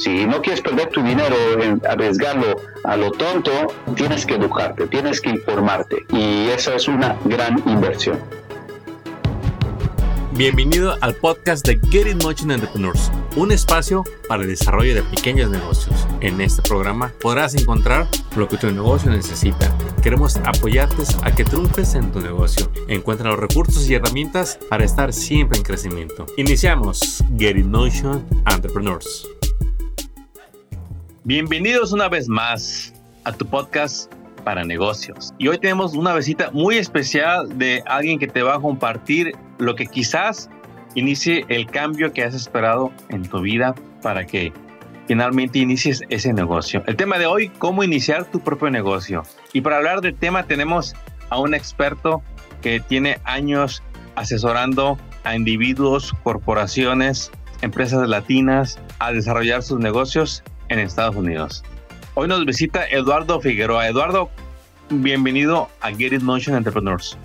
Si no quieres perder tu dinero, en arriesgarlo a lo tonto, tienes que educarte, tienes que informarte y eso es una gran inversión. Bienvenido al podcast de Get It Motion Entrepreneurs, un espacio para el desarrollo de pequeños negocios. En este programa podrás encontrar lo que tu negocio necesita. Queremos apoyarte a que triunfes en tu negocio. Encuentra los recursos y herramientas para estar siempre en crecimiento. Iniciamos Get It Motion Entrepreneurs. Bienvenidos una vez más a tu podcast para negocios. Y hoy tenemos una visita muy especial de alguien que te va a compartir lo que quizás inicie el cambio que has esperado en tu vida para que finalmente inicies ese negocio. El tema de hoy, cómo iniciar tu propio negocio. Y para hablar del tema tenemos a un experto que tiene años asesorando a individuos, corporaciones, empresas latinas a desarrollar sus negocios en Estados Unidos. Hoy nos visita Eduardo Figueroa. Eduardo, bienvenido a Get It Motion Entrepreneurs.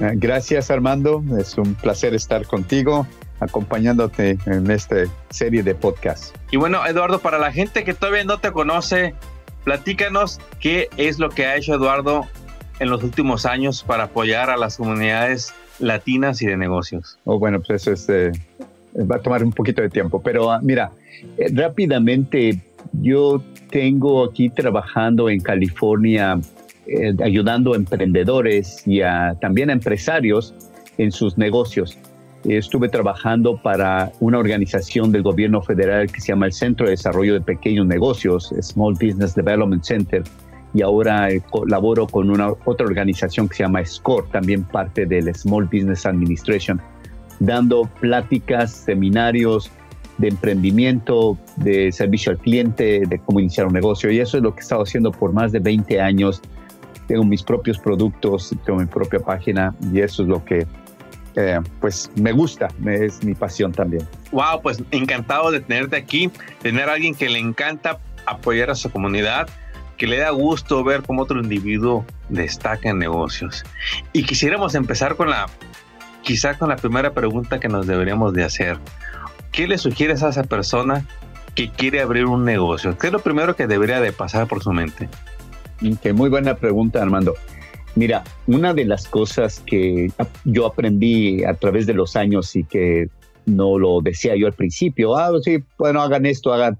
Eh, gracias Armando, es un placer estar contigo, acompañándote en esta serie de podcasts. Y bueno, Eduardo, para la gente que todavía no te conoce, platícanos qué es lo que ha hecho Eduardo en los últimos años para apoyar a las comunidades latinas y de negocios. Oh, bueno, pues eso es, eh, va a tomar un poquito de tiempo, pero ah, mira, eh, rápidamente yo tengo aquí trabajando en California, eh, ayudando a emprendedores y también a empresarios en sus negocios. Estuve trabajando para una organización del gobierno federal que se llama el Centro de Desarrollo de Pequeños Negocios, Small Business Development Center, y ahora eh, colaboro con una otra organización que se llama SCORE, también parte del Small Business Administration, dando pláticas, seminarios, de emprendimiento, de servicio al cliente, de cómo iniciar un negocio. Y eso es lo que he estado haciendo por más de 20 años. Tengo mis propios productos, tengo mi propia página y eso es lo que eh, pues me gusta, es mi pasión también. Wow, pues encantado de tenerte aquí, tener a alguien que le encanta apoyar a su comunidad, que le da gusto ver cómo otro individuo destaca en negocios. Y quisiéramos empezar con la, quizá con la primera pregunta que nos deberíamos de hacer. ¿Qué le sugieres a esa persona que quiere abrir un negocio? ¿Qué es lo primero que debería de pasar por su mente? Que muy buena pregunta, Armando. Mira, una de las cosas que yo aprendí a través de los años y que no lo decía yo al principio, ah, sí, bueno, hagan esto, hagan,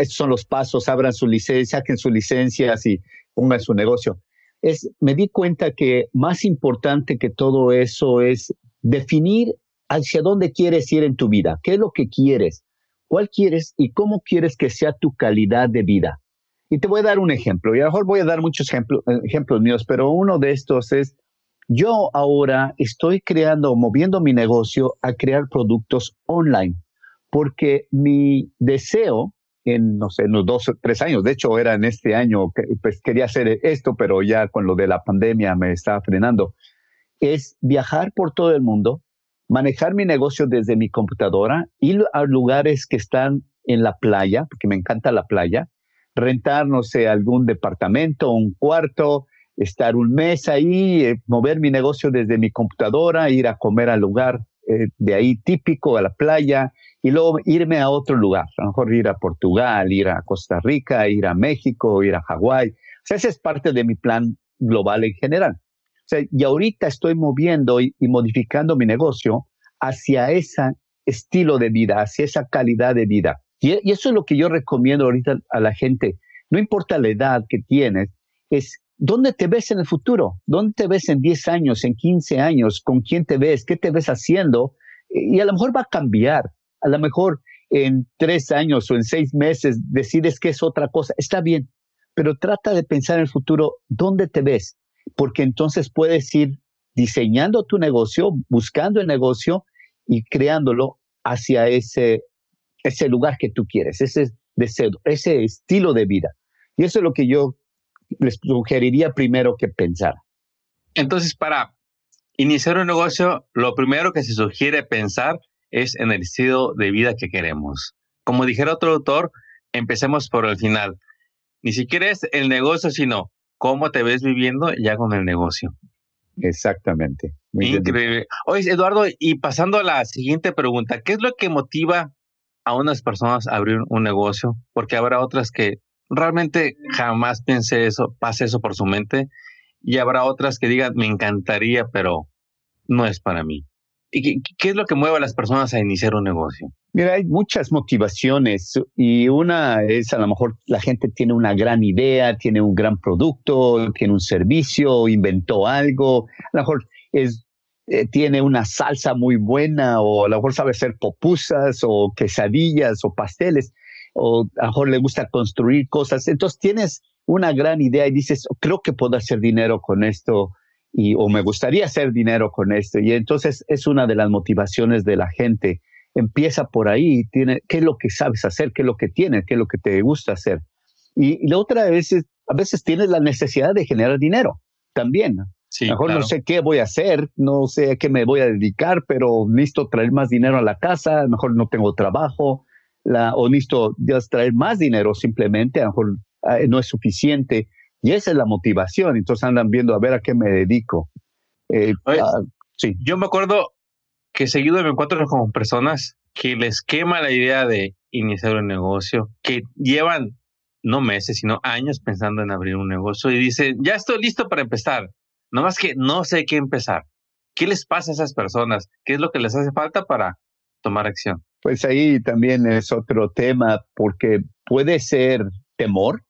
estos son los pasos, abran su licencia, saquen su licencia y pongan su negocio. Es, me di cuenta que más importante que todo eso es definir hacia dónde quieres ir en tu vida, qué es lo que quieres, cuál quieres y cómo quieres que sea tu calidad de vida. Y te voy a dar un ejemplo, y a lo mejor voy a dar muchos ejemplos, míos, pero uno de estos es, yo ahora estoy creando, moviendo mi negocio a crear productos online, porque mi deseo en, no sé, en los dos o tres años, de hecho era en este año, pues quería hacer esto, pero ya con lo de la pandemia me estaba frenando, es viajar por todo el mundo, manejar mi negocio desde mi computadora, ir a lugares que están en la playa, porque me encanta la playa, rentar, no sé, algún departamento, un cuarto, estar un mes ahí, eh, mover mi negocio desde mi computadora, ir a comer al lugar eh, de ahí típico, a la playa, y luego irme a otro lugar, a lo mejor ir a Portugal, ir a Costa Rica, ir a México, ir a Hawái. O sea, ese es parte de mi plan global en general y ahorita estoy moviendo y, modificando mi negocio hacia ese estilo de vida, hacia esa calidad de vida. Y, eso es lo que yo recomiendo ahorita a la gente. No importa la edad que tienes, es dónde te ves en el futuro, dónde te ves en 10 años, en 15 años, con quién te ves, qué te ves haciendo. Y a lo mejor va a cambiar. A lo mejor en tres años o en seis meses decides que es otra cosa. Está bien, pero trata de pensar en el futuro, ¿dónde te ves? Porque entonces puedes ir diseñando tu negocio, buscando el negocio y creándolo hacia ese, ese lugar que tú quieres, ese deseo, ese estilo de vida. Y eso es lo que yo les sugeriría primero que pensar. Entonces, para iniciar un negocio, lo primero que se sugiere pensar es en el estilo de vida que queremos. Como dijera otro autor, empecemos por el final. Ni siquiera es el negocio, sino cómo te ves viviendo ya con el negocio. Exactamente. Increíble. Oye, Eduardo, y pasando a la siguiente pregunta, ¿qué es lo que motiva a unas personas abrir un negocio, porque habrá otras que realmente jamás piense eso, pase eso por su mente, y habrá otras que digan, me encantaría, pero no es para mí. ¿Y qué, es lo que mueve a las personas a iniciar un negocio? Mira, hay muchas motivaciones y una es a lo mejor la gente tiene una gran idea, tiene un gran producto, tiene un servicio, inventó algo, a lo mejor es, eh, tiene una salsa muy buena o a lo mejor sabe hacer popusas o quesadillas o pasteles o a lo mejor le gusta construir cosas. Entonces tienes una gran idea y dices, creo que puedo hacer dinero con esto y, o me gustaría hacer dinero con esto. Y entonces es una de las motivaciones de la gente. Empieza por ahí, tiene, qué es lo que sabes hacer, qué es lo que tienes, qué es lo que te gusta hacer. Y, la otra vez, a veces tienes la necesidad de generar dinero también. Sí, mejor no sé qué voy a hacer, no sé a qué me voy a dedicar, pero necesito traer más dinero a la casa, mejor no tengo trabajo, la, o ya traer más dinero simplemente, a lo mejor eh, no es suficiente. Y esa es la motivación. Entonces andan viendo a ver a qué me dedico. Eh, ah, sí. Yo me acuerdo que seguido me encuentro con personas que les quema la idea de iniciar un negocio, que llevan no meses, sino años pensando en abrir un negocio y dicen, ya estoy listo para empezar. No más que no sé qué empezar. ¿Qué les pasa a esas personas? ¿Qué es lo que les hace falta para tomar acción? Pues ahí también es otro tema, porque puede ser temor,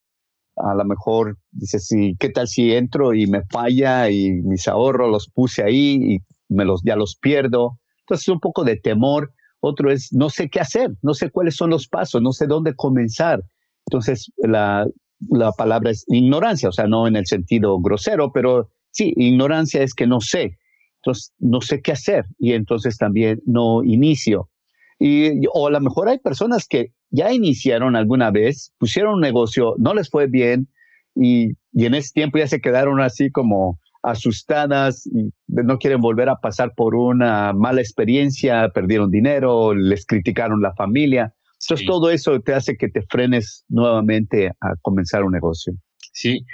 a lo mejor dices, sí, ¿qué tal si entro y me falla y mis ahorros los puse ahí y me los, ya los pierdo? Entonces, un poco de temor. Otro es, no sé qué hacer, no sé cuáles son los pasos, no sé dónde comenzar. Entonces, la, la palabra es ignorancia, o sea, no en el sentido grosero, pero sí, ignorancia es que no sé. Entonces, no sé qué hacer y entonces también no inicio. Y, o a lo mejor hay personas que ya iniciaron alguna vez, pusieron un negocio, no les fue bien y, en ese tiempo ya se quedaron así como asustadas no quieren volver a pasar por una mala experiencia, perdieron dinero, les criticaron la familia. Entonces todo eso te hace que te frenes nuevamente a comenzar un negocio. Sí.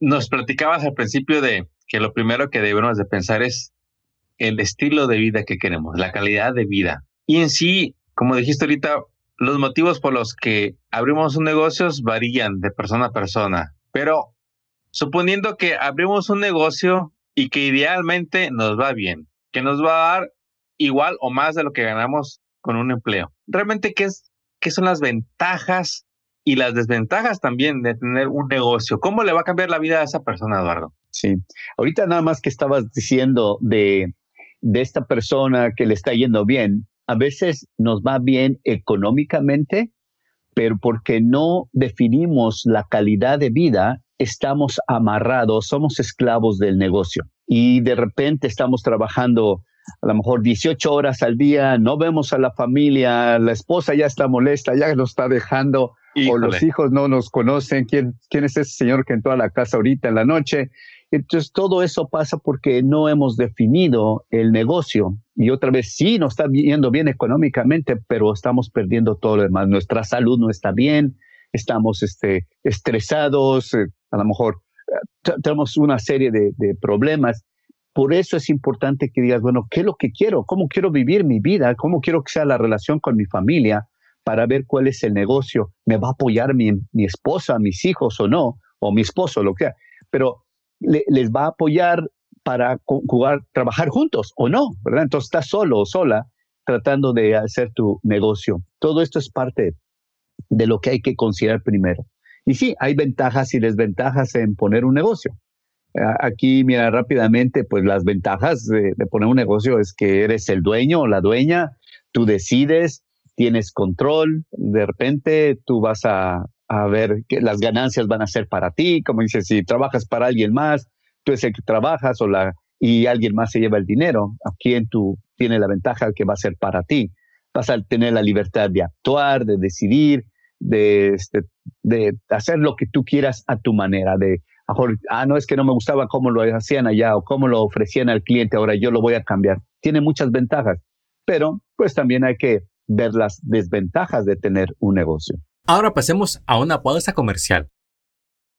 Nos platicabas al principio de que lo primero que debemos de pensar es el estilo de vida que queremos, la calidad de vida. Y en sí, como dijiste ahorita, los motivos por los que abrimos un negocio varían de persona a persona, pero suponiendo que abrimos un negocio y que idealmente nos va bien, que nos va a dar igual o más de lo que ganamos con un empleo. Realmente, ¿qué, es, qué son las ventajas y las desventajas también de tener un negocio? ¿Cómo le va a cambiar la vida a esa persona, Eduardo? Sí, ahorita nada más que estabas diciendo de, de esta persona que le está yendo bien, a veces nos va bien económicamente, pero porque no definimos la calidad de vida, estamos amarrados, somos esclavos del negocio. Y de repente estamos trabajando a lo mejor 18 horas al día, no vemos a la familia, la esposa ya está molesta, ya nos está dejando, o los hijos no nos conocen, ¿quién, quién es ese señor que entró a la casa ahorita en la noche. Entonces, todo eso pasa porque no hemos definido el negocio. Y otra vez, sí, nos está yendo bien económicamente, pero estamos perdiendo todo lo demás. Nuestra salud no está bien, estamos este, estresados, eh, a lo mejor eh, tenemos una serie de, de problemas. Por eso es importante que digas, bueno, ¿qué es lo que quiero? ¿Cómo quiero vivir mi vida? ¿Cómo quiero que sea la relación con mi familia? Para ver cuál es el negocio. ¿Me va a apoyar mi, mi esposa, mis hijos o no? O mi esposo, lo que sea. Pero les va a apoyar para jugar, trabajar juntos o no, ¿verdad? Entonces estás solo o sola tratando de hacer tu negocio. Todo esto es parte de lo que hay que considerar primero. Y sí, hay ventajas y desventajas en poner un negocio. Aquí, mira, rápidamente, pues las ventajas de, poner un negocio es que eres el dueño o la dueña, tú decides, tienes control, de repente tú vas a, ver que las ganancias van a ser para ti, como dices, si trabajas para alguien más, tú es el que trabajas o la, y alguien más se lleva el dinero, a quien tú tienes la ventaja que va a ser para ti. Vas a tener la libertad de actuar, de decidir, de, este, de hacer lo que tú quieras a tu manera, de, ah, no es que no me gustaba cómo lo hacían allá o cómo lo ofrecían al cliente, ahora yo lo voy a cambiar. Tiene muchas ventajas, pero pues también hay que ver las desventajas de tener un negocio. Ahora pasemos a una pausa comercial.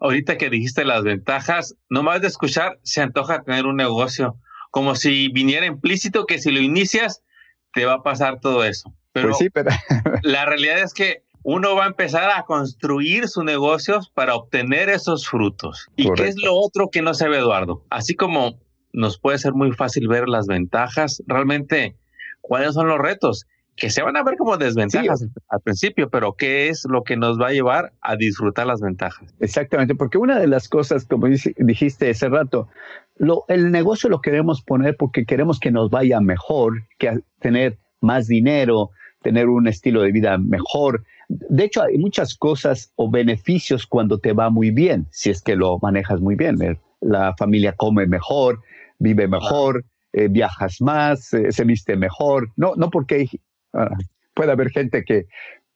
ahorita que dijiste las ventajas, nomás de escuchar se antoja tener un negocio, como si viniera implícito que si lo inicias te va a pasar todo eso. Pero, pues sí, pero... la realidad es que uno va a empezar a construir sus negocios para obtener esos frutos. ¿Y qué es lo otro que no se ve, Eduardo? Así como nos puede ser muy fácil ver las ventajas, realmente, ¿cuáles son los retos? Que se van a ver como desventajas al principio, pero ¿qué es lo que nos va a llevar a disfrutar las ventajas? Exactamente, porque una de las cosas, como dijiste hace rato, lo, el negocio lo queremos poner porque queremos que nos vaya mejor, que tener más dinero, tener un estilo de vida mejor. De hecho, hay muchas cosas o beneficios cuando te va muy bien, si es que lo manejas muy bien. Eh, la familia come mejor, vive mejor, eh, viajas más, eh, se viste mejor. No, no porque Ah, puede haber gente que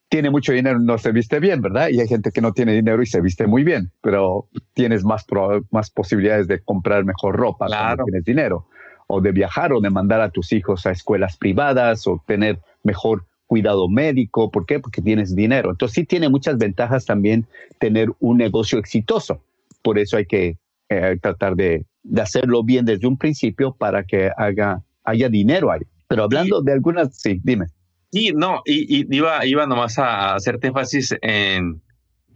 tiene mucho dinero y no se viste bien, ¿verdad? Y hay gente que no tiene dinero y se viste muy bien, pero tienes más, más posibilidades de comprar mejor ropa cuando tienes dinero, o de viajar, o de mandar a tus hijos a escuelas privadas, o tener mejor cuidado médico. ¿Por qué? Porque tienes dinero. Entonces sí tiene muchas ventajas también tener un negocio exitoso. Por eso hay que eh, tratar de, de, hacerlo bien desde un principio para que haga, haya dinero ahí. Pero hablando de algunas, sí, dime. Sí, no, y, iba, iba nomás a hacerte énfasis en,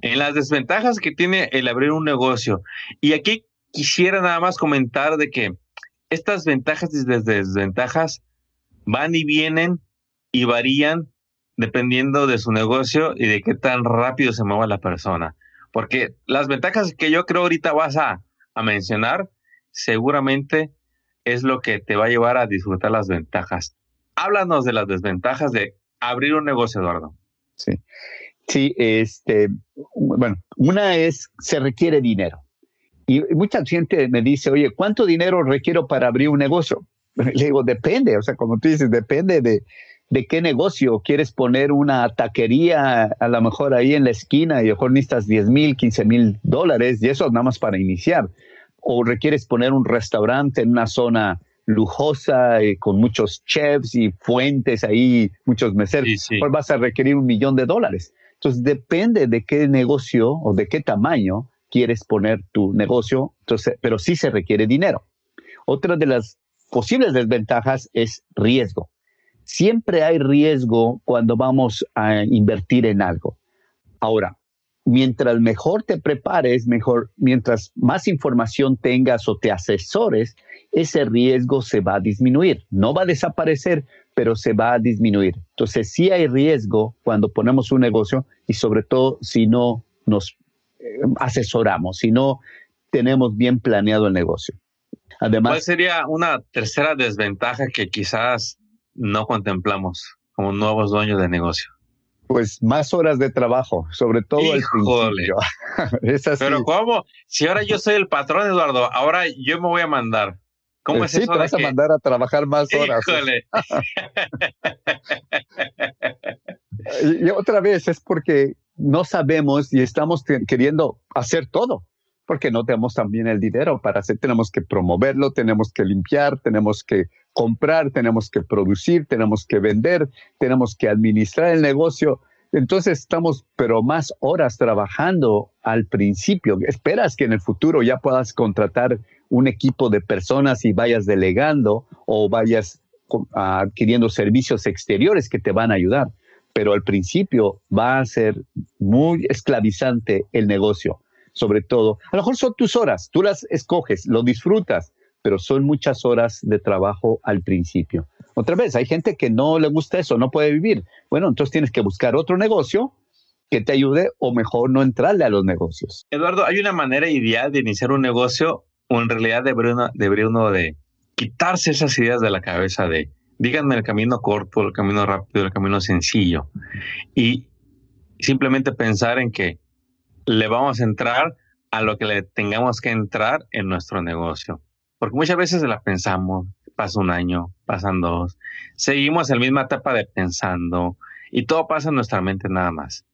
en las desventajas que tiene el abrir un negocio. Y aquí quisiera nada más comentar de que estas ventajas y desventajas van y vienen y varían dependiendo de su negocio y de qué tan rápido se mueva la persona. Porque las ventajas que yo creo ahorita vas a, a mencionar, seguramente es lo que te va a llevar a disfrutar las ventajas háblanos de las desventajas de abrir un negocio, Eduardo. Sí, sí, este, bueno, una es, se requiere dinero. Y mucha gente me dice, oye, ¿cuánto dinero requiero para abrir un negocio? Le digo, depende, o sea, como tú dices, depende de, de qué negocio. ¿Quieres poner una taquería a lo mejor ahí en la esquina y a lo mejor necesitas 10 mil, 15 mil dólares y eso nada más para iniciar? ¿O requieres poner un restaurante en una zona lujosa, eh, con muchos chefs y fuentes ahí, muchos meseros, pues vas a requerir un millón de dólares. Entonces, depende de qué negocio o de qué tamaño quieres poner tu negocio, entonces, pero sí se requiere dinero. Otra de las posibles desventajas es riesgo. Siempre hay riesgo cuando vamos a invertir en algo. Ahora, mientras mejor te prepares, mejor, mientras más información tengas o te asesores, ese riesgo se va a disminuir. No va a desaparecer, pero se va a disminuir. Entonces, sí hay riesgo cuando ponemos un negocio y sobre todo si no nos eh, asesoramos, si no tenemos bien planeado el negocio. Además, ¿cuál sería una tercera desventaja que quizás no contemplamos como nuevos dueños de negocio? pues más horas de trabajo, sobre todo al principio. Pero ¿cómo? Si ahora yo soy el patrón, Eduardo, ahora yo me voy a mandar. ¿Cómo eh, es eso? Te vas a mandar a trabajar más horas. y otra vez es porque no sabemos y estamos queriendo hacer todo porque no tenemos también el dinero para hacer, tenemos que promoverlo, tenemos que limpiar, tenemos que comprar, tenemos que producir, tenemos que vender, tenemos que administrar el negocio. Entonces estamos, pero más horas trabajando al principio. Esperas que en el futuro ya puedas contratar un equipo de personas y vayas delegando o vayas adquiriendo servicios exteriores que te van a ayudar. Pero al principio va a ser muy esclavizante el negocio sobre todo. A lo mejor son tus horas, tú las escoges, lo disfrutas, pero son muchas horas de trabajo al principio. Otra vez, hay gente que no le gusta eso, no puede vivir. Bueno, entonces tienes que buscar otro negocio que te ayude o mejor no entrarle a los negocios. Eduardo, ¿hay una manera ideal de iniciar un negocio o en realidad debería uno, de quitarse esas ideas de la cabeza de, díganme el camino corto, el camino rápido, el camino sencillo y simplemente pensar en que le vamos a entrar a lo que le tengamos que entrar en nuestro negocio. Porque muchas veces la pensamos, pasa un año, pasan dos, seguimos en la misma etapa de pensando y todo pasa en nuestra mente nada más.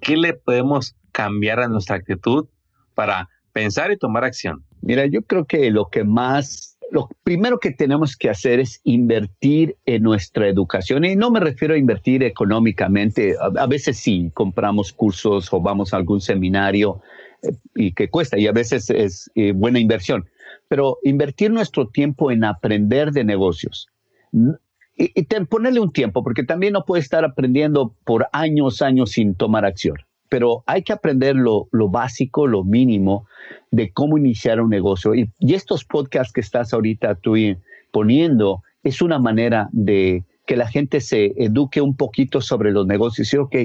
¿Qué le podemos cambiar a nuestra actitud para pensar y tomar acción? Mira, yo creo que lo que más lo primero que tenemos que hacer es invertir en nuestra educación. Y no me refiero a invertir económicamente. A, veces sí, compramos cursos o vamos a algún seminario eh, y que cuesta y a veces es eh, buena inversión. Pero invertir nuestro tiempo en aprender de negocios. Y, y ponerle un tiempo, porque también no puede estar aprendiendo por años, años sin tomar acción pero hay que aprender lo, básico, lo mínimo de cómo iniciar un negocio. Y, estos podcasts que estás ahorita tú poniendo es una manera de que la gente se eduque un poquito sobre los negocios. Y, ok,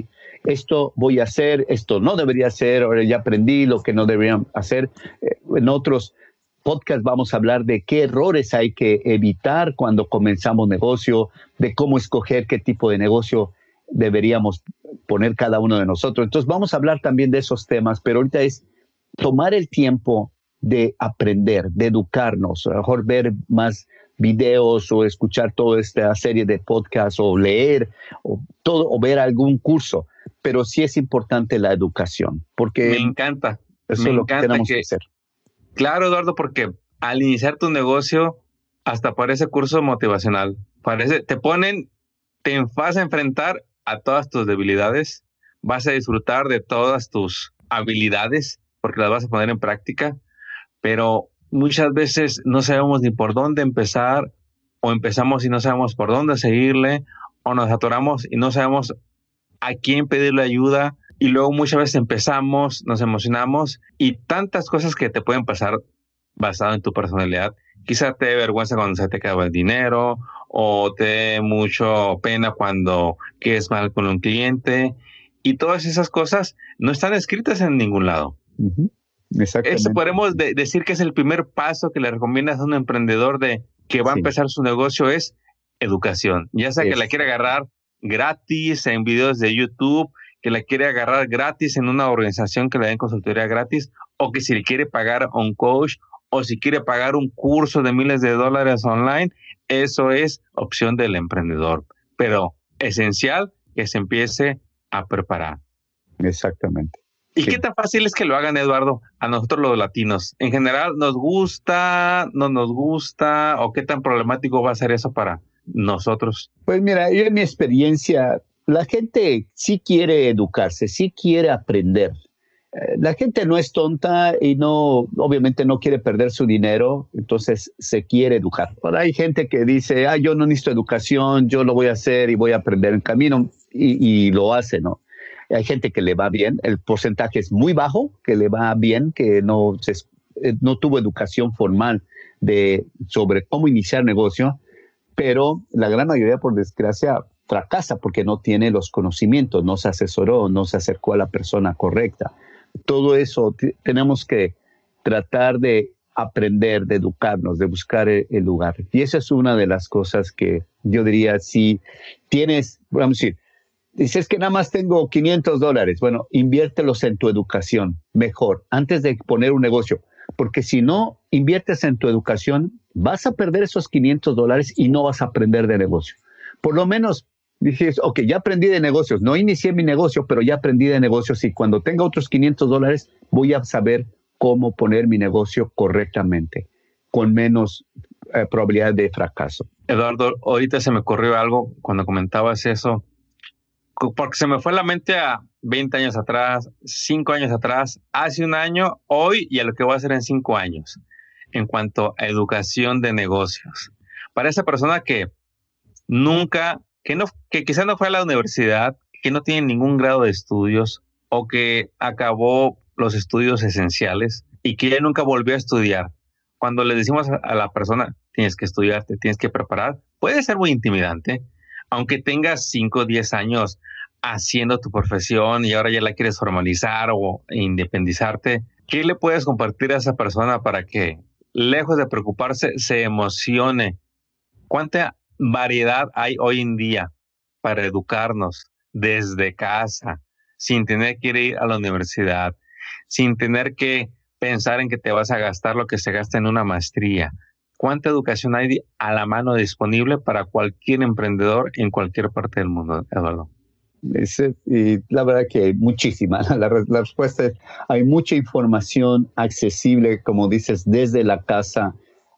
esto voy a hacer, esto no debería hacer, ahora ya aprendí lo que no deberían hacer. Eh, en otros podcasts vamos a hablar de qué errores hay que evitar cuando comenzamos negocio, de cómo escoger qué tipo de negocio deberíamos poner cada uno de nosotros. Entonces vamos a hablar también de esos temas, pero ahorita es tomar el tiempo de aprender, de educarnos, a lo mejor ver más videos o escuchar toda esta serie de podcasts o leer o todo o ver algún curso, pero sí es importante la educación, porque me encanta. Eso es lo que tenemos que, hacer. Claro, Eduardo, porque al iniciar tu negocio hasta parece curso motivacional. Parece te ponen te vas a enfrentar a todas tus debilidades, vas a disfrutar de todas tus habilidades porque las vas a poner en práctica, pero muchas veces no sabemos ni por dónde empezar o empezamos y no sabemos por dónde seguirle o nos atoramos y no sabemos a quién pedirle ayuda y luego muchas veces empezamos, nos emocionamos y tantas cosas que te pueden pasar basado en tu personalidad. Quizá te dé vergüenza cuando se te acaba el dinero o te dé mucho pena cuando quedes mal con un cliente. Y todas esas cosas no están escritas en ningún lado. Exactamente. Eso podemos decir que es el primer paso que le recomiendas a un emprendedor de que va a empezar su negocio es educación. Ya sea que la quiere agarrar gratis en videos de YouTube, que la quiere agarrar gratis en una organización que le den consultoría gratis, o que si le quiere pagar a un coach, o si quiere pagar un curso de miles de dólares online, eso es opción del emprendedor, pero esencial que se empiece a preparar. Exactamente. ¿Y qué tan fácil es que lo hagan, Eduardo? A nosotros los latinos. En general, ¿nos gusta, no nos gusta? ¿O qué tan problemático va a ser eso para nosotros? Pues mira, yo en mi experiencia, la gente sí quiere educarse, sí quiere aprender la gente no es tonta y no, obviamente no quiere perder su dinero, entonces se quiere educar. hay gente que dice, ah, yo no necesito educación, yo lo voy a hacer y voy a aprender en camino y, lo hace, ¿no? Hay gente que le va bien, el porcentaje es muy bajo, que le va bien, que no, eh, no tuvo educación formal de, sobre cómo iniciar negocio, pero la gran mayoría, por desgracia, fracasa porque no tiene los conocimientos, no se asesoró, no se acercó a la persona correcta todo eso tenemos que tratar de aprender, de educarnos, de buscar e-, el, lugar. Y esa es una de las cosas que yo diría, si tienes, vamos a decir, dices que nada más tengo 500 dólares, bueno, inviértelos en tu educación mejor, antes de poner un negocio, porque si no inviertes en tu educación, vas a perder esos 500 dólares y no vas a aprender de negocio. Por lo menos dije, ok, ya aprendí de negocios, no inicié mi negocio, pero ya aprendí de negocios y cuando tenga otros 500 dólares voy a saber cómo poner mi negocio correctamente, con menos eh, probabilidad de fracaso. Eduardo, ahorita se me ocurrió algo cuando comentabas eso, porque se me fue la mente a 20 años atrás, 5 años atrás, hace un año, hoy y a lo que voy a hacer en 5 años, en cuanto a educación de negocios. Para esa persona que nunca que, no, que quizá no fue a la universidad, que no tiene ningún grado de estudios o que acabó los estudios esenciales y que ya nunca volvió a estudiar. Cuando le decimos a la persona, tienes que estudiar, te tienes que preparar, puede ser muy intimidante, aunque tengas 5 o 10 años haciendo tu profesión y ahora ya la quieres formalizar o independizarte, ¿qué le puedes compartir a esa persona para que, lejos de preocuparse, se emocione? ¿Cuánta variedad hay hoy en día para educarnos desde casa, sin tener que ir a la universidad, sin tener que pensar en que te vas a gastar lo que se gasta en una maestría. ¿Cuánta educación hay a la mano disponible para cualquier emprendedor en cualquier parte del mundo, Eduardo? la verdad que muchísima. La, la, respuesta es, hay mucha información accesible, como dices, desde la casa.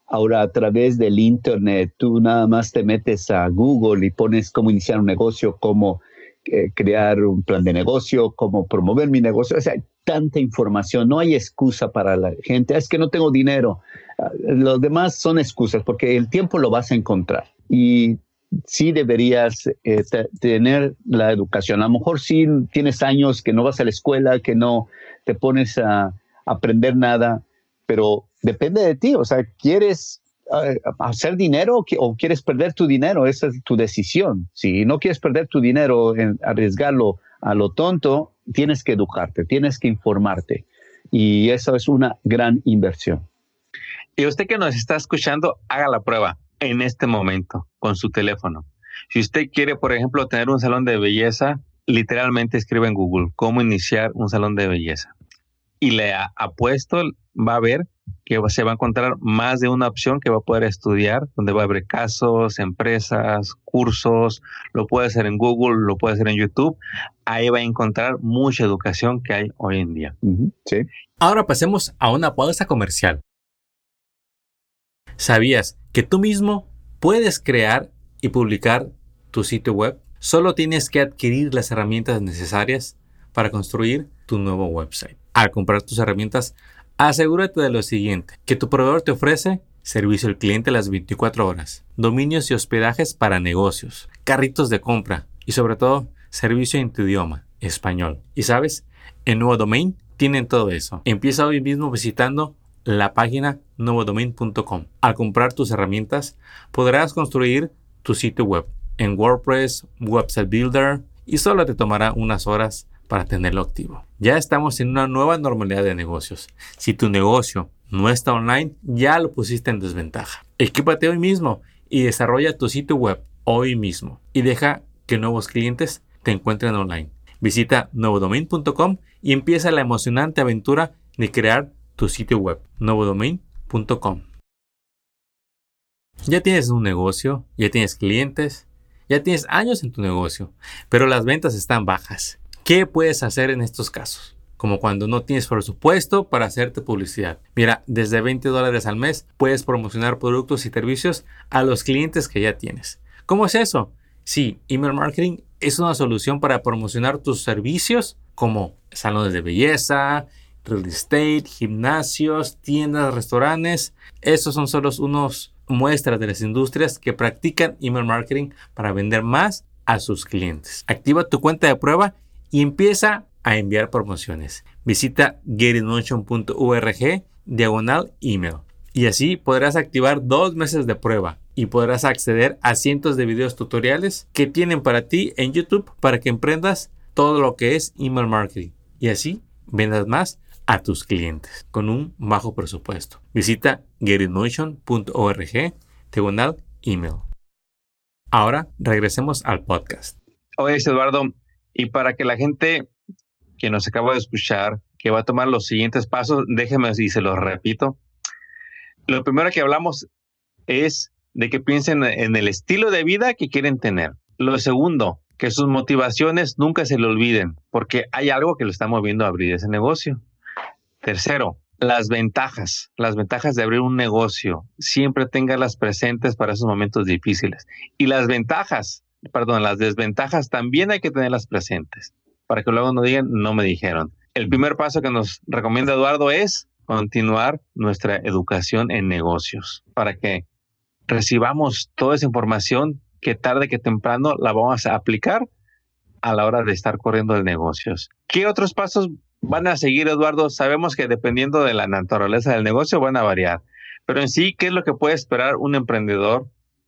Ahora a través del Internet, tú nada más te metes a Google y pones cómo iniciar un negocio, cómo eh, crear un plan de negocio, cómo promover mi negocio. O sea, hay tanta información, no hay excusa para la gente. Es que no tengo dinero. Ah, los demás son excusas porque el tiempo lo vas a encontrar. Y sí deberías eh, tener la educación. A lo mejor sí tienes años que no vas a la escuela, que no te pones a aprender nada, pero depende de ti. O sea, ¿quieres eh, hacer dinero o quieres perder tu dinero? Esa es tu decisión. Si no quieres perder tu dinero, arriesgarlo a lo tonto, tienes que educarte, tienes que informarte. Y eso es una gran inversión. Y usted que nos está escuchando, haga la prueba en este momento con su teléfono. Si usted quiere, por ejemplo, tener un salón de belleza, literalmente escribe en Google cómo iniciar un salón de belleza. Y le apuesto, va a ver que se va a encontrar más de una opción que va a poder estudiar, donde va a haber casos, empresas, cursos, lo puede hacer en Google, lo puede hacer en YouTube. Ahí va a encontrar mucha educación que hay hoy en día. sí. Ahora pasemos a una pausa comercial. ¿Sabías que tú mismo puedes crear y publicar tu sitio web? Solo tienes que adquirir las herramientas necesarias para construir tu nuevo website. Al comprar tus herramientas, asegúrate de lo siguiente, que tu proveedor te ofrece servicio al cliente las 24 horas, dominios y hospedajes para negocios, carritos de compra y sobre todo servicio en tu idioma, español. Y sabes, en Nuevo Domain tienen todo eso. Empieza hoy mismo visitando la página novodomain.com. Al comprar tus herramientas, podrás construir tu sitio web en WordPress, Website Builder y solo te tomará unas horas para tenerlo activo. Ya estamos en una nueva normalidad de negocios. Si tu negocio no está online, ya lo pusiste en desventaja. Equípate hoy mismo y desarrolla tu sitio web hoy mismo y deja que nuevos clientes te encuentren online. Visita novodomain.com y empieza la emocionante aventura de crear tu sitio web, novodomain.com. Ya tienes un negocio, ya tienes clientes, ya tienes años en tu negocio, pero las ventas están bajas. ¿Qué puedes hacer en estos casos? Como cuando no tienes presupuesto para hacerte publicidad. Mira, desde 20 dólares al mes puedes promocionar productos y servicios a los clientes que ya tienes. ¿Cómo es eso? Sí, email marketing es una solución para promocionar tus servicios como salones de belleza, real estate, gimnasios, tiendas, restaurantes. Esos son solo unos muestras de las industrias que practican email marketing para vender más a sus clientes. Activa tu cuenta de prueba y empieza a enviar promociones. Visita getinmotion.org diagonal email y así podrás activar dos meses de prueba y podrás acceder a cientos de videos tutoriales que tienen para ti en YouTube para que emprendas todo lo que es email marketing y así vendas más a tus clientes con un bajo presupuesto. Visita getinmotion.org diagonal email. Ahora regresemos al podcast. Oye, Eduardo, y para que la gente que nos acaba de escuchar, que va a tomar los siguientes pasos, déjeme y se los repito. Lo primero que hablamos es de que piensen en el estilo de vida que quieren tener. Lo segundo, que sus motivaciones nunca se le olviden, porque hay algo que lo está moviendo a abrir ese negocio. Tercero, las ventajas, las ventajas de abrir un negocio, siempre tenganlas presentes para esos momentos difíciles. Y las ventajas, perdón, las desventajas también hay que tenerlas presentes para que luego no digan, no me dijeron. El primer paso que nos recomienda Eduardo es continuar nuestra educación en negocios para que recibamos toda esa información que tarde que temprano la vamos a aplicar a la hora de estar corriendo de negocios. ¿Qué otros pasos van a seguir, Eduardo. Sabemos que dependiendo de la naturaleza del negocio van a variar, pero en sí, ¿qué es lo que puede esperar un emprendedor,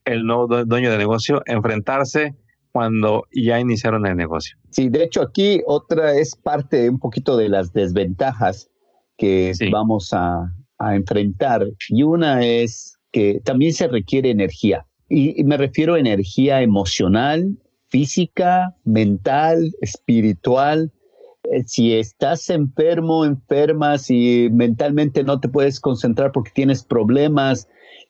el nuevo dueño de negocio, enfrentarse cuando ya iniciaron el negocio? Sí, de hecho aquí otra es parte un poquito de las desventajas que vamos a, a enfrentar y una es que también se requiere energía. Y, me refiero a energía emocional, física, mental, espiritual, eh, si estás enfermo, enferma, si mentalmente no te puedes concentrar porque tienes problemas,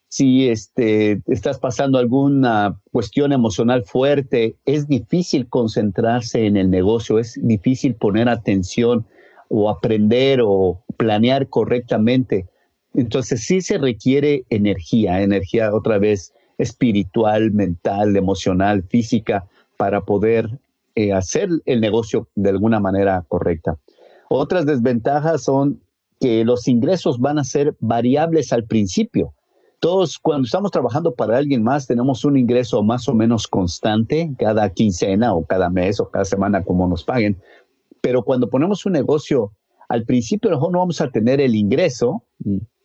si este, estás pasando alguna cuestión emocional fuerte, es difícil concentrarse en el negocio, es difícil poner atención o aprender o planear correctamente. Entonces sí se requiere energía, energía otra vez espiritual, mental, emocional, física, para poder eh, hacer el negocio de alguna manera correcta. Otras desventajas son que los ingresos van a ser variables al principio. Todos, cuando estamos trabajando para alguien más, tenemos un ingreso más o menos constante cada quincena o cada mes o cada semana, como nos paguen. Pero cuando ponemos un negocio, al principio mejor no vamos a tener el ingreso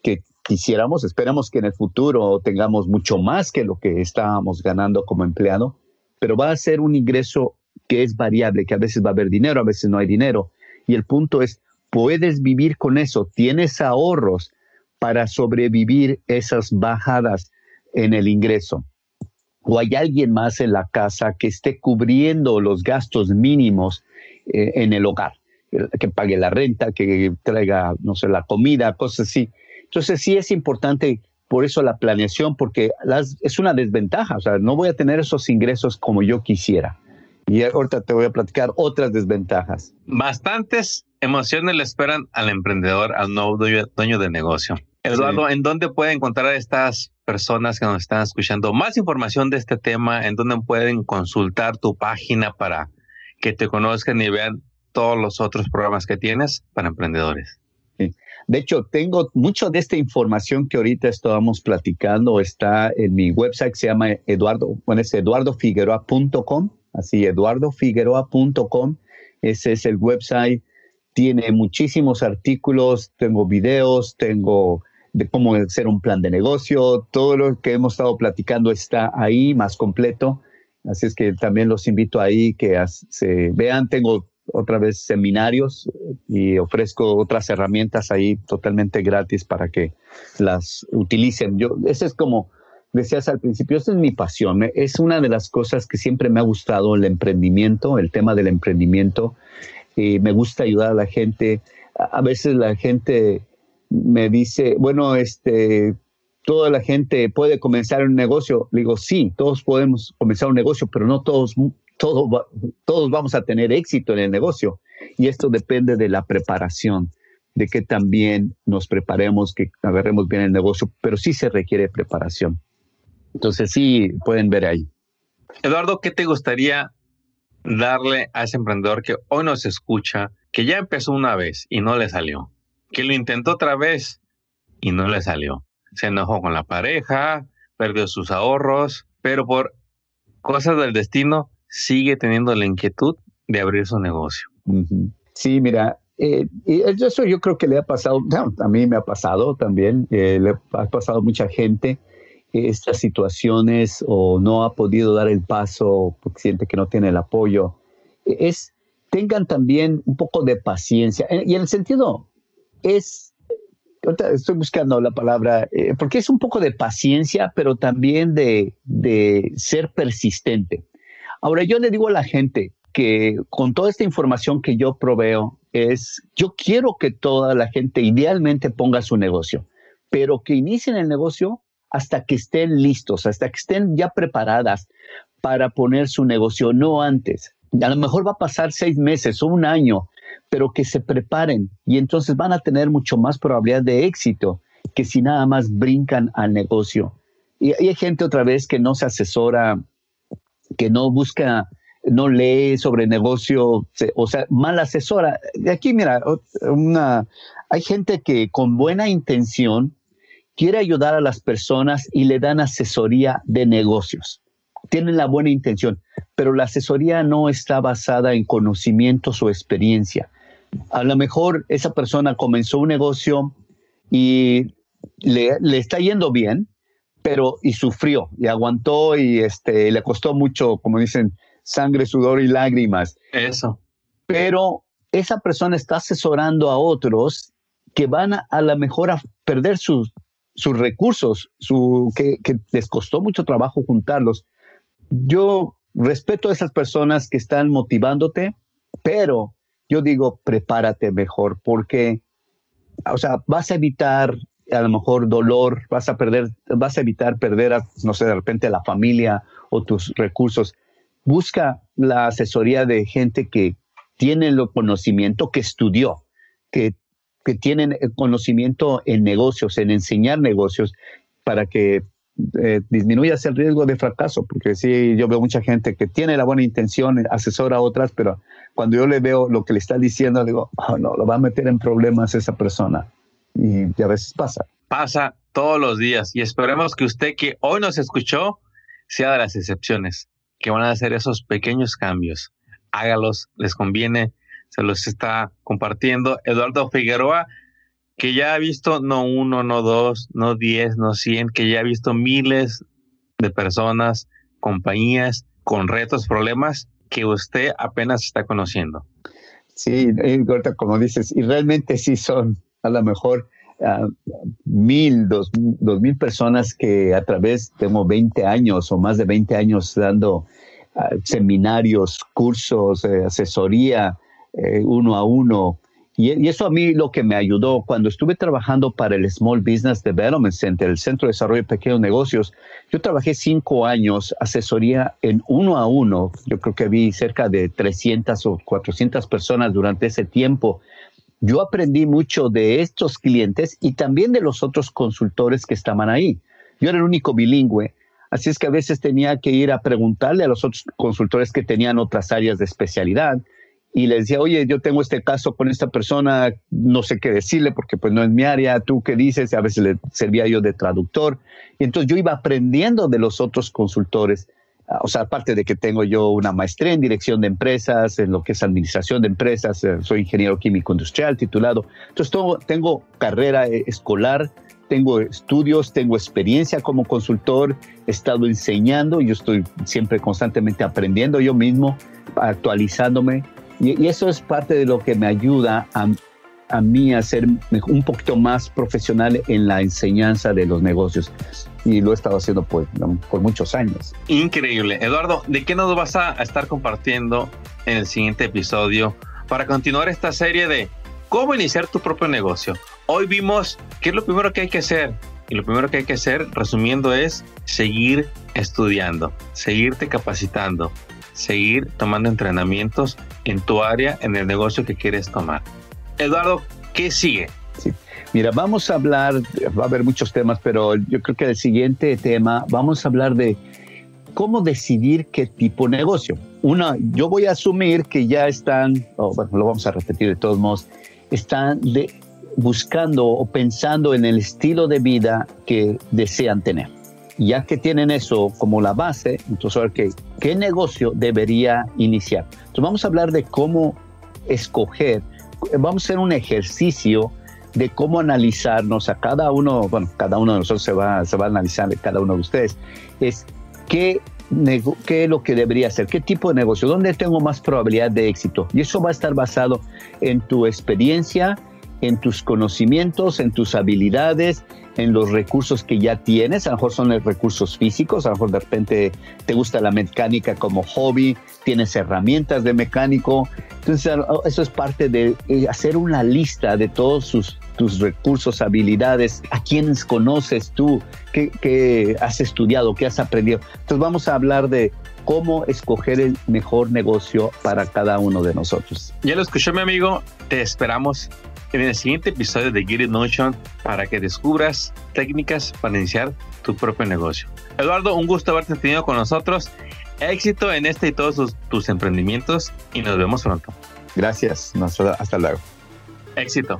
que quisiéramos. Esperamos que en el futuro tengamos mucho más que lo que estábamos ganando como empleado, pero va a ser un ingreso que es variable, que a veces va a haber dinero, a veces no hay dinero. Y el punto es, puedes vivir con eso, tienes ahorros para sobrevivir esas bajadas en el ingreso. O hay alguien más en la casa que esté cubriendo los gastos mínimos eh, en el hogar, que pague la renta, que traiga, no sé, la comida, cosas así. Entonces sí es importante por eso la planeación, porque es una desventaja, o sea, no voy a tener esos ingresos como yo quisiera. Y ahorita te voy a platicar otras desventajas. Bastantes emociones le esperan al emprendedor, al nuevo dueño de negocio. Eduardo, ¿en dónde pueden encontrar a estas personas que nos están escuchando más información de este tema? ¿En dónde pueden consultar tu página para que te conozcan y vean todos los otros programas que tienes para emprendedores? De hecho, tengo mucho de esta información que ahorita estábamos platicando, está en mi website, se llama Eduardo, bueno, es eduardofigueroa.com así eduardofigueroa.com, ese es el website, tiene muchísimos artículos, tengo videos, tengo de cómo hacer un plan de negocio, todo lo que hemos estado platicando está ahí más completo, así es que también los invito ahí que se vean, tengo otra vez seminarios y ofrezco otras herramientas ahí totalmente gratis para que las utilicen. Yo, ese es como decías al principio, esta es mi pasión, es una de las cosas que siempre me ha gustado el emprendimiento, el tema del emprendimiento. y me gusta ayudar a la gente. A veces la gente me dice, bueno, este, toda la gente puede comenzar un negocio. Le digo, sí, todos podemos comenzar un negocio, pero no todos, todos, todos vamos a tener éxito en el negocio. Y esto depende de la preparación, de que también nos preparemos, que agarremos bien el negocio, pero sí se requiere preparación. Entonces sí, pueden ver ahí. Eduardo, ¿qué te gustaría darle a ese emprendedor que hoy nos escucha, que ya empezó una vez y no le salió, que lo intentó otra vez y no le salió? Se enojó con la pareja, perdió sus ahorros, pero por cosas del destino sigue teniendo la inquietud de abrir su negocio. Sí, mira, eh, eso yo creo que le ha pasado, a mí me ha pasado también, eh, le ha pasado a mucha gente estas situaciones o no ha podido dar el paso porque siente que no tiene el apoyo, es tengan también un poco de paciencia. Y en el sentido es, estoy buscando la palabra, eh, porque es un poco de paciencia, pero también de, de ser persistente. Ahora yo le digo a la gente que con toda esta información que yo proveo, es, yo quiero que toda la gente idealmente ponga su negocio, pero que inicien el negocio hasta que estén listos, hasta que estén ya preparadas para poner su negocio, no antes. A lo mejor va a pasar seis meses o un año, pero que se preparen y entonces van a tener mucho más probabilidad de éxito que si nada más brincan al negocio. Y, hay gente otra vez que no se asesora, que no busca, no lee sobre negocio, o sea, mal asesora. De aquí, mira, una, hay gente que con buena intención quiere ayudar a las personas y le dan asesoría de negocios. Tienen la buena intención, pero la asesoría no está basada en conocimientos o experiencia. A lo mejor esa persona comenzó un negocio y le, está yendo bien, pero y sufrió y aguantó y este, le costó mucho, como dicen, sangre, sudor y lágrimas. Eso. Pero esa persona está asesorando a otros que van a, a lo mejor a perder sus, sus recursos, su, que, les costó mucho trabajo juntarlos. Yo respeto a esas personas que están motivándote, pero yo digo, prepárate mejor porque, o sea, vas a evitar a lo mejor dolor, vas a perder, vas a evitar perder, no sé, de repente la familia o tus recursos. Busca la asesoría de gente que tiene el conocimiento, que estudió, que, que tienen el conocimiento en negocios, en enseñar negocios, para que eh, disminuyas el riesgo de fracaso, porque sí, yo veo mucha gente que tiene la buena intención, asesora a otras, pero cuando yo le veo lo que le está diciendo, digo, oh, no, lo va a meter en problemas esa persona. Y, a veces pasa. Pasa todos los días y esperemos que usted que hoy nos escuchó sea de las excepciones, que van a hacer esos pequeños cambios. Hágalos, les conviene, se los está compartiendo. Eduardo Figueroa, que ya ha visto no uno, no dos, no diez, no cien, que ya ha visto miles de personas, compañías con retos, problemas que usted apenas está conociendo. Sí, como dices, y realmente sí son a lo mejor uh, mil, dos, dos, mil personas que a través, tengo 20 años o más de 20 años dando uh, seminarios, cursos, eh, asesoría eh, uno a uno, y, eso a mí lo que me ayudó cuando estuve trabajando para el Small Business Development Center, el Centro de Desarrollo de Pequeños Negocios. Yo trabajé cinco años asesoría en uno a uno. Yo creo que vi cerca de 300 o 400 personas durante ese tiempo. Yo aprendí mucho de estos clientes y también de los otros consultores que estaban ahí. Yo era el único bilingüe, así es que a veces tenía que ir a preguntarle a los otros consultores que tenían otras áreas de especialidad y le decía, oye, yo tengo este caso con esta persona, no sé qué decirle porque pues no es mi área, tú qué dices, a veces le servía yo de traductor. Y entonces yo iba aprendiendo de los otros consultores, ah, o sea, aparte de que tengo yo una maestría en dirección de empresas, en lo que es administración de empresas, eh, soy ingeniero químico industrial titulado. Entonces tengo, tengo carrera eh, escolar, tengo estudios, tengo experiencia como consultor, he estado enseñando, yo estoy siempre constantemente aprendiendo yo mismo, actualizándome y, eso es parte de lo que me ayuda a, a mí a ser un poquito más profesional en la enseñanza de los negocios. Y lo he estado haciendo por, por muchos años. Increíble. Eduardo, ¿de qué nos vas a estar compartiendo en el siguiente episodio para continuar esta serie de cómo iniciar tu propio negocio? Hoy vimos qué es lo primero que hay que hacer. Y lo primero que hay que hacer, resumiendo, es seguir estudiando, seguirte capacitando, seguir tomando entrenamientos en tu área, en el negocio que quieres tomar. Eduardo, ¿qué sigue? Mira, vamos a hablar, va a haber muchos temas, pero yo creo que el siguiente tema, vamos a hablar de cómo decidir qué tipo de negocio. Una, yo voy a asumir que ya están, bueno, lo vamos a repetir de todos modos, están buscando o pensando en el estilo de vida que desean tener ya que tienen eso como la base, entonces qué, negocio debería iniciar. Entonces vamos a hablar de cómo escoger, vamos a hacer un ejercicio de cómo analizarnos a cada uno, bueno, cada uno de nosotros se va, se va a analizar, cada uno de ustedes, es qué, qué es lo que debería hacer, qué tipo de negocio, dónde tengo más probabilidad de éxito. Y eso va a estar basado en tu experiencia, en tus conocimientos, en tus habilidades, en los recursos que ya tienes. A lo mejor son los recursos físicos, a lo mejor de repente te gusta la mecánica como hobby, tienes herramientas de mecánico. Entonces, eso es parte de eh, hacer una lista de todos tus recursos, habilidades, a quienes conoces tú, qué, qué has estudiado, qué has aprendido. Entonces, vamos a hablar de cómo escoger el mejor negocio para cada uno de nosotros. Ya lo escuchó mi amigo, te esperamos en el siguiente episodio de Get It Notion para que descubras técnicas para iniciar tu propio negocio. Eduardo, un gusto haberte tenido con nosotros. Éxito en este y todos tus, emprendimientos y nos vemos pronto. Gracias, hasta luego. Éxito.